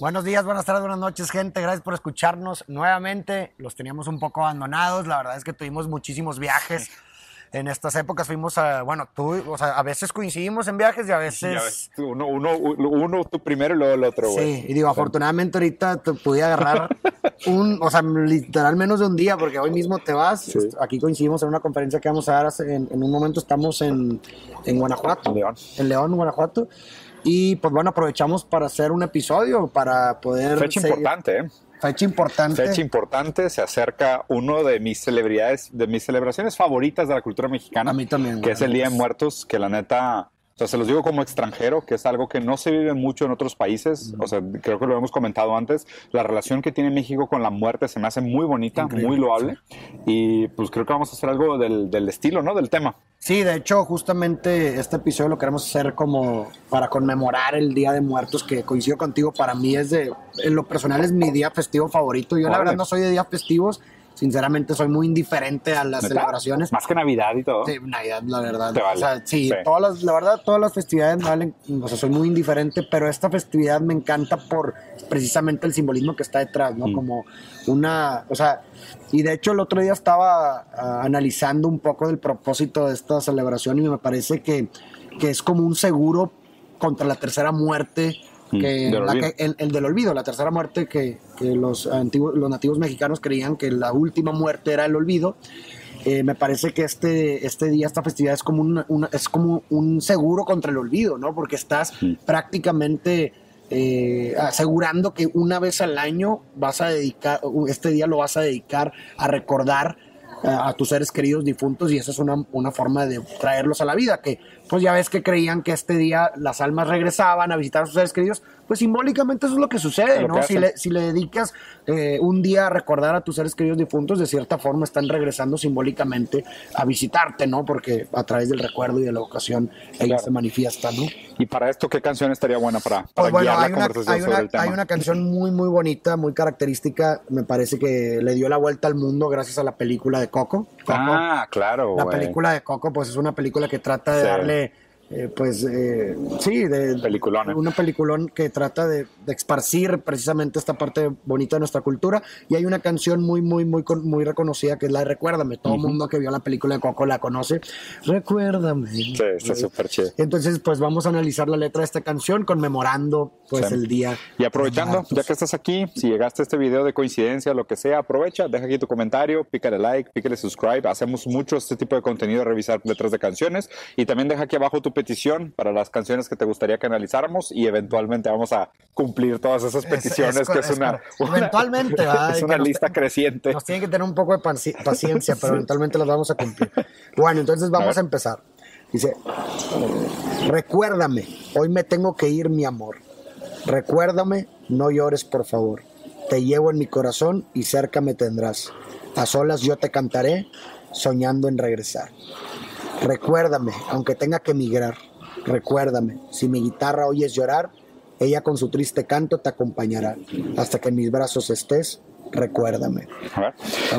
Buenos días, buenas tardes, buenas noches, gente. Gracias por escucharnos nuevamente. Los teníamos un poco abandonados. La verdad es que tuvimos muchísimos viajes. En estas épocas fuimos a, bueno, tú, o sea, a veces coincidimos en viajes y a veces... uno, uno, uno, tú primero y luego el otro, güey. Sí, y digo, afortunadamente ahorita te pude agarrar un, o sea, literal menos de un día, porque hoy mismo te vas. Aquí coincidimos en una conferencia que vamos a dar en, en un momento, estamos en, en Guanajuato. León. En León, Guanajuato. Y pues bueno, aprovechamos para hacer un episodio, para poder... Fecha importante, ¿eh? Fecha importante. Fecha importante, se acerca uno de mis celebridades, de mis celebraciones favoritas de la cultura mexicana. A mí también. Que es el Día de Muertos, que la neta sea, se los digo como extranjero, que es algo que no se vive mucho en otros países. O sea, creo que lo hemos comentado antes. La relación que tiene México con la muerte se me hace muy bonita, muy loable. Y pues creo que vamos a hacer algo del, del, estilo, ¿no? Del tema. Sí, de hecho, justamente este episodio lo queremos hacer como para conmemorar el Día de Muertos, que coincido contigo. Para mí es de, en lo personal es mi día festivo favorito. Yo, la verdad, no soy de días festivos sinceramente soy muy indiferente a las celebraciones. Más que Navidad y todo. Sí, Navidad, la verdad. Te vale. O sea, sí, Todas las, la verdad, todas las festividades valen, o sea, soy muy indiferente, pero esta festividad me encanta por precisamente el simbolismo que está detrás, ¿no? Mm. Como una, o sea, y de hecho el otro día estaba ah, analizando un poco del propósito de esta celebración y me parece que, que es como un seguro contra la tercera muerte que, el, del olvido, la tercera muerte que, los, antiguos, los nativos mexicanos creían que la última muerte era el olvido. Eh, me parece que este, este día, esta festividad es como, una, es como un seguro contra el olvido, ¿no? Porque estás prácticamente eh, asegurando que una vez al año vas a dedicar, este día lo vas a dedicar a recordar eh, a tus seres queridos difuntos y esa es una, una, forma de traerlos a la vida, que pues ya ves que creían que este día las almas regresaban a visitar a sus seres queridos, pues simbólicamente eso es lo que sucede, ¿no? Si le, si le, dedicas eh, un día a recordar a tus seres queridos difuntos, de cierta forma están regresando simbólicamente a visitarte, ¿no? Porque a través del recuerdo y de la vocación ella se manifiesta, ¿no? Y para esto, ¿qué canción estaría buena para, para pues guiar la conversación sobre el tema? Hay una canción muy, muy bonita, muy característica, me parece que le dio la vuelta al mundo gracias a la película de Coco. ah, claro. La película de Coco, pues es una película que trata de darle de eh, pues eh, sí, de peliculón, una peliculón que trata de, de, esparcir precisamente esta parte bonita de nuestra cultura. Y hay una canción muy muy muy muy reconocida que es la de Recuérdame, todo el mundo que vio la película de Coco la conoce, Recuérdame. Sí, está súper chido. Entonces pues vamos a analizar la letra de esta canción conmemorando pues el día. Y aprovechando, ya que estás aquí, si llegaste a este video de coincidencia, lo que sea, aprovecha, deja aquí tu comentario, pícale like, pícale subscribe, hacemos mucho este tipo de contenido, revisar letras de canciones. Y también deja aquí abajo tu petición para las canciones que te gustaría que analizáramos y eventualmente vamos a cumplir todas esas peticiones, que es, una, eventualmente es una lista creciente. Nos tienen que tener un poco de paciencia, pero eventualmente las vamos a cumplir. Bueno, entonces vamos a, a empezar. Dice, recuérdame, hoy me tengo que ir, mi amor. Recuérdame, no llores, por favor. Te llevo en mi corazón y cerca me tendrás. A solas yo te cantaré, soñando en regresar. Recuérdame, aunque tenga que emigrar, recuérdame, si mi guitarra oyes llorar, ella con su triste canto te acompañará. Hasta que en mis brazos estés, recuérdame. A ver,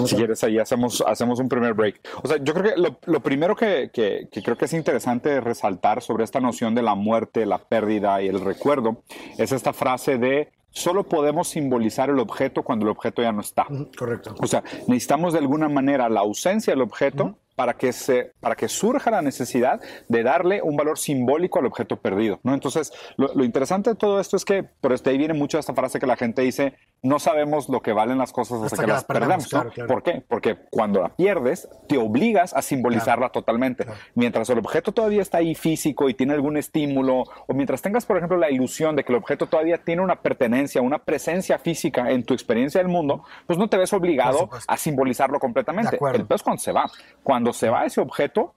si quieres ahí hacemos, hacemos un primer break. O sea, yo creo que lo, primero que, que, creo que es interesante resaltar sobre esta noción de la muerte, la pérdida y el recuerdo es esta frase de solo podemos simbolizar el objeto cuando el objeto ya no está. Correcto. O sea, necesitamos de alguna manera la ausencia del objeto para que, se, para que surja la necesidad de darle un valor simbólico al objeto perdido. ¿no? Entonces, lo, interesante de todo esto es que por este ahí viene mucho esta frase que la gente dice, no sabemos lo que valen las cosas hasta, que, las perdemos. ¿Por qué? Porque cuando la pierdes, te obligas a simbolizarla totalmente. Mientras el objeto todavía está ahí físico y tiene algún estímulo, o mientras tengas, por ejemplo, la ilusión de que el objeto todavía tiene una pertenencia, una presencia física en tu experiencia del mundo, pues no te ves obligado a simbolizarlo completamente. Entonces, cuando se va, cuando se va ese objeto,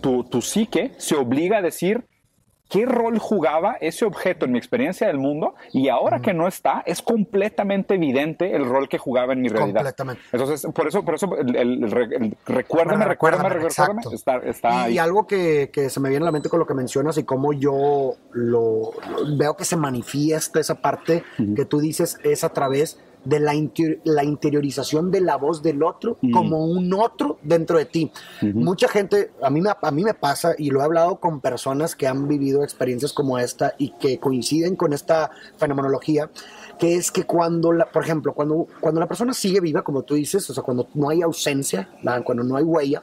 tu, psique se obliga a decir, qué rol jugaba ese objeto en mi experiencia del mundo y ahora que no está, es completamente evidente el rol que jugaba en mi realidad. Completamente. Entonces, por eso, por eso el, recuérdame, recuérdame, recuérdame, está, y, algo que, se me viene a la mente con lo que mencionas y cómo yo lo, veo que se manifiesta esa parte que tú dices es a través de la, la interiorización de la voz del otro como un otro dentro de ti. Mucha gente, a mí, me, a mí me pasa, y lo he hablado con personas que han vivido experiencias como esta y que coinciden con esta fenomenología, que es que cuando, la, por ejemplo, cuando, cuando la persona sigue viva, como tú dices, o sea, cuando no hay ausencia, cuando no hay huella,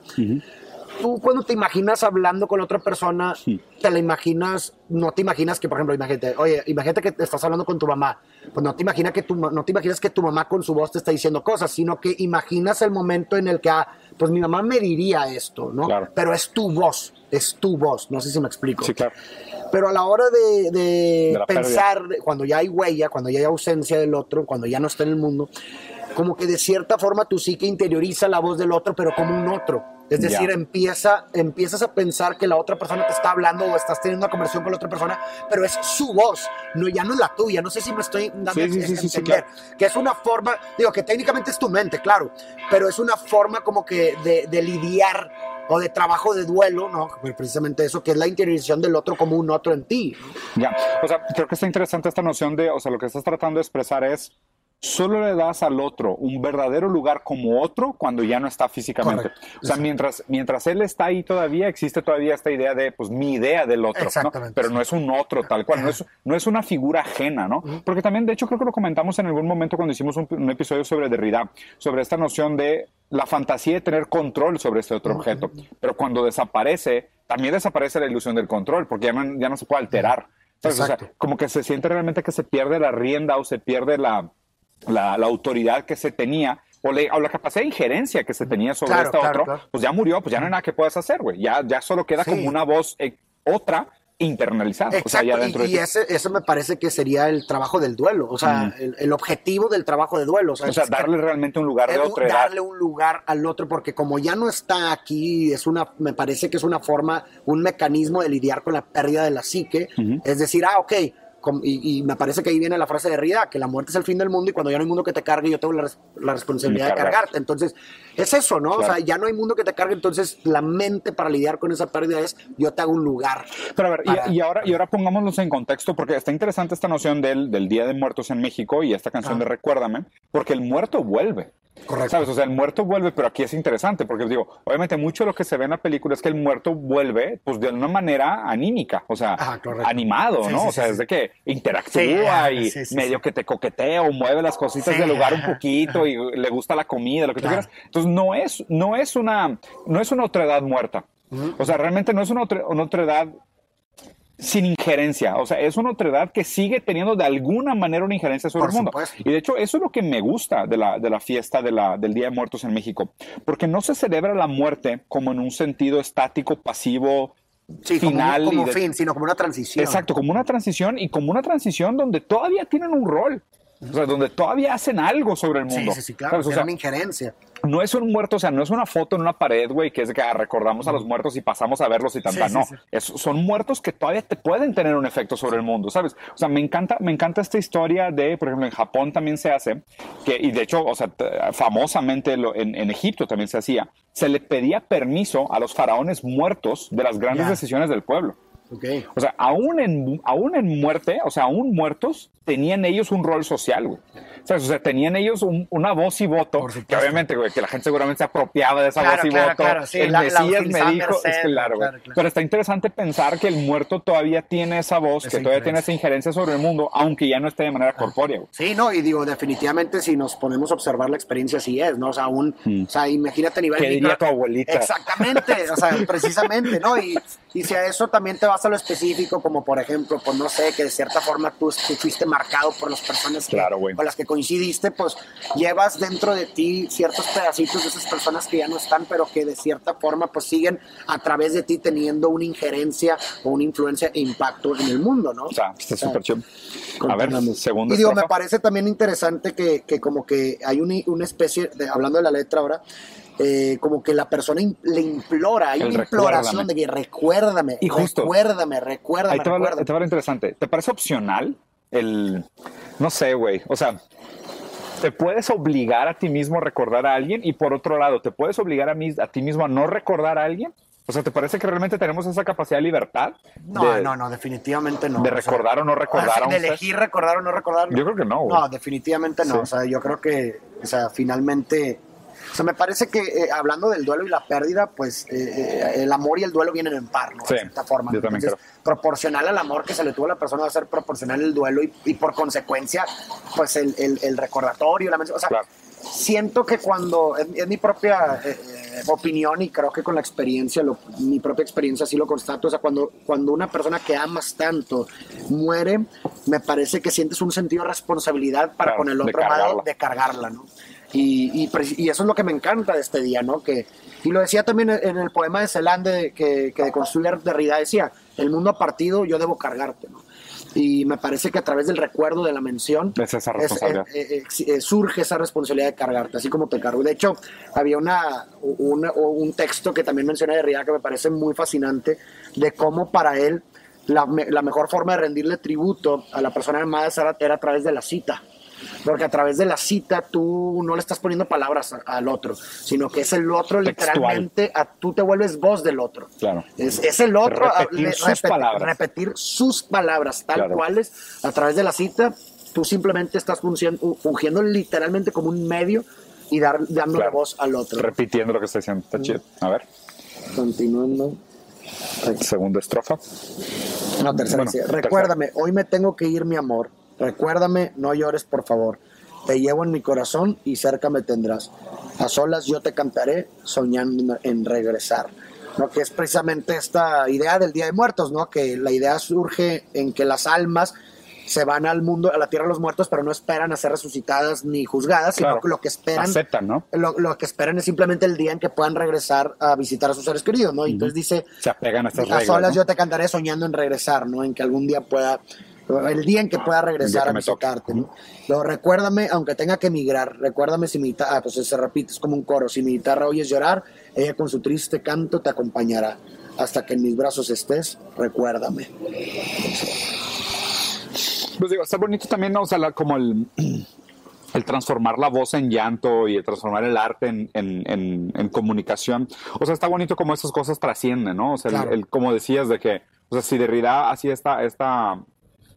tú cuando te imaginas hablando con otra persona, te la imaginas, no te imaginas que, por ejemplo, imagínate, oye, imagínate que te estás hablando con tu mamá, pues no te imaginas que tu, no te imaginas que tu mamá con su voz te está diciendo cosas, sino que imaginas el momento en el que, ah, pues mi mamá me diría esto, ¿no? Pero es tu voz, es tu voz, no sé si me explico. Sí, claro. Pero a la hora de, pensar, cuando ya hay huella, cuando ya hay ausencia del otro, cuando ya no está en el mundo, como que de cierta forma tu psique interioriza la voz del otro, pero como un otro. Es decir, empieza, empiezas a pensar que la otra persona te está hablando o estás teniendo una conversación con la otra persona, pero es su voz, no, ya no es la tuya. No sé si me estoy dando a entender. Que es una forma, digo, que técnicamente es tu mente, claro, pero es una forma como que de, de lidiar o de trabajo de duelo, ¿no? Precisamente eso, que es la interiorización del otro como un otro en ti. Ya, o sea, creo que está interesante esta noción de, o sea, lo que estás tratando de expresar es solo le das al otro un verdadero lugar como otro cuando ya no está físicamente. O sea, mientras, mientras él está ahí todavía, existe todavía esta idea de, pues, mi idea del otro, ¿no? Pero no es un otro tal cual, no es, no es una figura ajena, ¿no? Porque también, de hecho, creo que lo comentamos en algún momento cuando hicimos un, episodio sobre Derrida, sobre esta noción de la fantasía de tener control sobre este otro objeto. Pero cuando desaparece, también desaparece la ilusión del control, porque ya no, ya no se puede alterar. O sea, como que se siente realmente que se pierde la rienda o se pierde la la, autoridad que se tenía o, la capacidad de injerencia que se tenía sobre este otro, pues ya murió, pues ya no hay nada que puedas hacer, güey. Ya, ya solo queda como una voz eh, otra internalizada. Exacto, y, ese, eso me parece que sería el trabajo del duelo, o sea, el, objetivo del trabajo de duelo. O sea, darle realmente un lugar de otro. Darle un lugar al otro, porque como ya no está aquí, es una, me parece que es una forma, un mecanismo de lidiar con la pérdida de la psique. Es decir, ah, ok, y, me parece que ahí viene la frase de Rida, que la muerte es el fin del mundo y cuando ya no hay mundo que te cargue, yo tengo la, responsabilidad de cargarte. Entonces, es eso, ¿no? O sea, ya no hay mundo que te cargue, entonces la mente para lidiar con esa pérdida es yo te hago un lugar. Pero a ver, y, ahora, y ahora pongámonos en contexto, porque está interesante esta noción del, del Día de Muertos en México y esta canción de Recuérdame, porque el muerto vuelve. Correcto. ¿Sabes? O sea, el muerto vuelve, pero aquí es interesante, porque digo, obviamente mucho de lo que se ve en la película es que el muerto vuelve, pues de una manera anímica, o sea, animado, ¿no? o sea, desde que interactúa y medio que te coquetea o mueve las cositas del lugar un poquito y le gusta la comida, lo que tú quieras. Entonces, no es, no es una, no es una otra edad muerta. O sea, realmente no es una otra, una otra edad sin injerencia. O sea, es una otredad que sigue teniendo de alguna manera una injerencia sobre el mundo. Y de hecho, eso es lo que me gusta de la, de la fiesta de la, del Día de Muertos en México. Porque no se celebra la muerte como en un sentido estático, pasivo, final. Como, fin, sino como una transición. Exacto, como una transición y como una transición donde todavía tienen un rol. O sea, donde todavía hacen algo sobre el mundo. Sí, sí, claro, o sea, una injerencia no es un muerto, o sea, no es una foto en una pared, güey, que es que ah, recordamos a los muertos y pasamos a verlos y tanta. no, son muertos que todavía te pueden tener un efecto sobre el mundo, ¿sabes? O sea, me encanta, me encanta esta historia de, por ejemplo, en Japón también se hace, que, y de hecho, o sea, famosamente en, en, Egipto también se hacía, se le pedía permiso a los faraones muertos de las grandes decisiones del pueblo. O sea, aún en, aún en muerte, o sea, aún muertos, tenían ellos un rol social, güey. O sea, tenían ellos una voz y voto, que obviamente, güey, que la gente seguramente se apropiaba de esa voz y voto. el Mesías me dijo, es claro, güey. Pero está interesante pensar que el muerto todavía tiene esa voz, que todavía tiene esa injerencia sobre el mundo, aunque ya no esté de manera corpórea. Güey. Sí, no, y digo, definitivamente si nos ponemos a observar la experiencia, así es, ¿no? O sea, un, mm. o sea, imagínate a nivel... ¿Qué diría tu abuelita? Exactamente, o sea, precisamente, ¿no? Y, y si a eso también te vas a lo específico, como por ejemplo, pues no sé, que de cierta forma tú, fuiste marcado por las personas con las que coincidiste, pues llevas dentro de ti ciertos pedacitos de esas personas que ya no están, pero que de cierta forma pues siguen a través de ti teniendo una injerencia o una influencia e impacto en el mundo, ¿no? O sea, está súper chido. A ver, segundo. Y digo, me parece también interesante que, que como que hay una, una especie, de, hablando de la letra ahora, eh, como que la persona le implora, hay una imploración de que recuérdame, y justo, recuérdame, recuérdame. Ahí te, va, te va lo interesante. ¿Te parece opcional el, no sé, güey, o sea, te puedes obligar a ti mismo a recordar a alguien y por otro lado, ¿te puedes obligar a, mí, a ti mismo a no recordar a alguien? O sea, ¿te parece que realmente tenemos esa capacidad de libertad? No, no, no, definitivamente no. De recordar o, no recordar. de elegir recordar o no recordar. Yo creo que no. No, definitivamente no. O sea, yo creo que, o sea, finalmente o sea, me parece que eh, hablando del duelo y la pérdida, pues eh, eh, el amor y el duelo vienen en par, ¿no? Sí, de cierta forma. Yo también creo. proporcional al amor que se le tuvo a la persona va a ser proporcional el duelo y, por consecuencia, pues el, el, recordatorio, la mención. O sea, siento que cuando, es, mi propia opinión y creo que con la experiencia, mi propia experiencia así lo constato, o sea, cuando, cuando una persona que amas tanto muere, me parece que sientes un sentido de responsabilidad para con el otro lado de cargarla, ¿no? Y, y, eso es lo que me encanta de este día, ¿no? Que, y lo decía también en el poema de Celande que, que de construir Derrida decía, el mundo ha partido, yo debo cargarte, ¿no? Y me parece que a través del recuerdo de la mención es esa responsabilidad. Eh, eh, surge esa responsabilidad de cargarte, así como te cargo. De hecho, había una, un texto que también menciona Derrida que me parece muy fascinante de cómo para él la, la mejor forma de rendirle tributo a la persona amada era a través de la cita porque a través de la cita tú no le estás poniendo palabras al otro, sino que es el otro literalmente, a, tú te vuelves voz del otro. Claro. Es, el otro repetir, sus palabras. repetir sus palabras tal cuales a través de la cita. Tú simplemente estás fungiendo, literalmente como un medio y dar, dando la voz al otro. Repitiendo lo que está diciendo. Está chido. A ver. Continuando. Segunda estrofa. No, tercera. Recuérdame, hoy me tengo que ir, mi amor Recuérdame, no llores, por favor. Te llevo en mi corazón y cerca me tendrás. A solas yo te cantaré soñando en regresar. ¿no? Que es precisamente esta idea del Día de Muertos, ¿no? Que la idea surge en que las almas se van al mundo, a la tierra de los muertos, pero no esperan a ser resucitadas ni juzgadas, sino que lo que esperan. Aceptan, ¿no? Lo, que esperan es simplemente el día en que puedan regresar a visitar a sus seres queridos, ¿no? Y entonces dice. Se apegan a estas A solas yo te cantaré soñando en regresar, ¿no? En que algún día pueda el día en que pueda regresar a visitarte. ¿no? recuérdame, aunque tenga que emigrar, recuérdame si mi guitarra, ah, pues se repite, es como un coro, si mi guitarra oyes llorar, ella con su triste canto te acompañará. Hasta que en mis brazos estés, recuérdame. Pues digo, está bonito también, ¿no? O sea, como el, el transformar la voz en llanto y el transformar el arte en, en, en, comunicación. O sea, está bonito como esas cosas trascienden, ¿no? O sea, el, como decías de que, o sea, si Derrida así esta, esta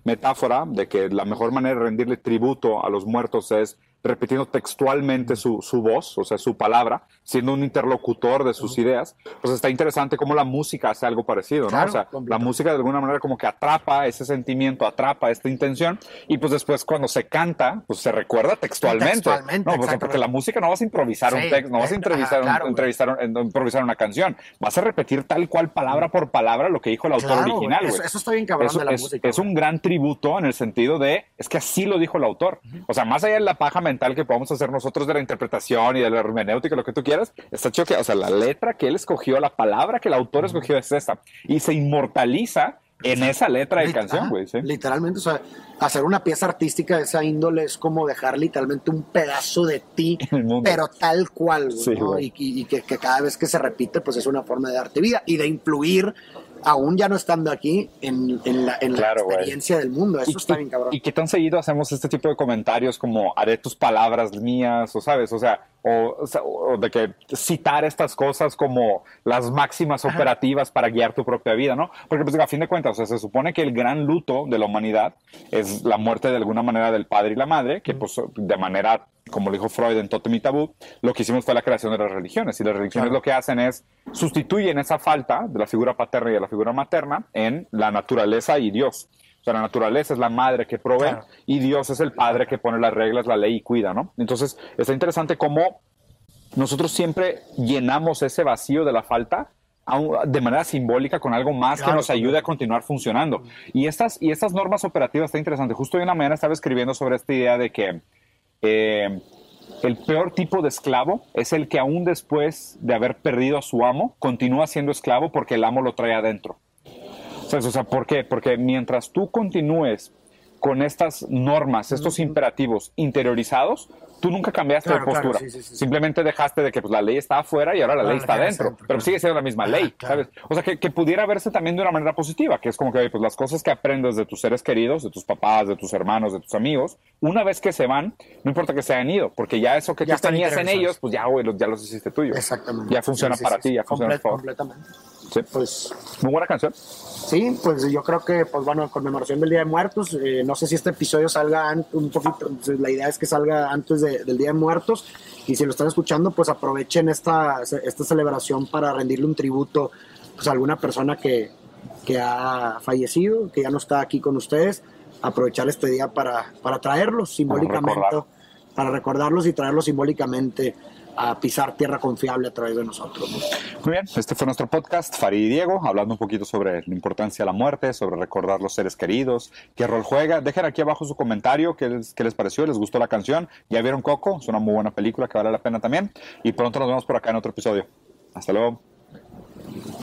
metáfora de que la mejor manera de rendirle tributo a los muertos es repitiendo textualmente su, su, voz, o sea, su palabra, siendo un interlocutor de sus ideas, pues está interesante cómo la música hace algo parecido, ¿no? o sea, la música de alguna manera como que atrapa ese sentimiento, atrapa esta intención, y pues después cuando se canta, pues se recuerda textualmente. ¿no? porque la música no vas a improvisar un texto, no vas a entrevistar, entrevistar improvisar una canción, vas a repetir tal cual palabra por palabra lo que dijo el autor original. Eso, eso, está bien cabrón de la es, música. Es un gran tributo en el sentido de, es que así lo dijo el autor. O sea, más allá de la paja mental que podamos hacer nosotros de la interpretación y de la hermenéutica, lo que tú quieras, está chido que, o sea, la letra que él escogió, la palabra que el autor escogió es esta. Y se inmortaliza en esa letra de canción, güey. Literalmente, o sea, hacer una pieza artística de esa índole es como dejar literalmente un pedazo de ti, pero tal cual, güey, y, que, que, cada vez que se repite, pues es una forma de darte vida y de influir aún ya no estando aquí en, en la, en la experiencia del mundo. Eso está bien cabrón. Y qué tan seguido hacemos este tipo de comentarios como haré tus palabras mías, o sabes, o sea, o, de que citar estas cosas como las máximas operativas para guiar tu propia vida, ¿no? Porque pues a fin de cuentas, o sea, se supone que el gran luto de la humanidad es la muerte de alguna manera del padre y la madre, que pues de manera como lo dijo Freud en Totem y Tabú, lo que hicimos fue la creación de las religiones. Y las religiones lo que hacen es sustituyen esa falta de la figura paterna y de la figura materna en la naturaleza y Dios. O sea, la naturaleza es la madre que provee y Dios es el padre que pone las reglas, la ley y cuida, ¿no? Entonces, está interesante cómo nosotros siempre llenamos ese vacío de la falta de manera simbólica con algo más que nos ayude a continuar funcionando. Y estas, y estas normas operativas está interesante. Justo hoy en la mañana estaba escribiendo sobre esta idea de que eh, el peor tipo de esclavo es el que aún después de haber perdido a su amo, continúa siendo esclavo porque el amo lo trae adentro. O sea, ¿por qué? Porque mientras tú continúes con estas normas, estos imperativos interiorizados, tú nunca cambiaste de postura. Simplemente dejaste de que pues, la ley está afuera y ahora la ley está adentro. pero sigue siendo la misma ley, ¿sabes? O sea, que, pudiera verse también de una manera positiva, que es como que pues, las cosas que aprendes de tus seres queridos, de tus papás, de tus hermanos, de tus amigos, una vez que se van, no importa que se hayan ido, porque ya eso que tú tenías en ellos, pues ya, güey, ya los hiciste tuyo. Exactamente. Ya funciona para ti, ya funciona para Completamente. Sí. Pues, Muy buena canción. Sí, pues yo creo que, pues bueno, conmemoración del Día de Muertos. Eh, no sé si este episodio salga un poquito, la idea es que salga antes del Día de Muertos. Y si lo están escuchando, pues aprovechen esta, esta celebración para rendirle un tributo pues, a alguna persona que, que ha fallecido, que ya no está aquí con ustedes. Aprovechar este día para, para traerlos simbólicamente, para recordarlos y traerlos simbólicamente a pisar tierra confiable a través de nosotros. Muy bien, este fue nuestro podcast, Farid y Diego, hablando un poquito sobre la importancia de la muerte, sobre recordar los seres queridos, qué rol juega. Dejen aquí abajo su comentario, qué les, qué les pareció, les gustó la canción. Ya vieron Coco, es una muy buena película que vale la pena también. Y pronto nos vemos por acá en otro episodio. Hasta luego.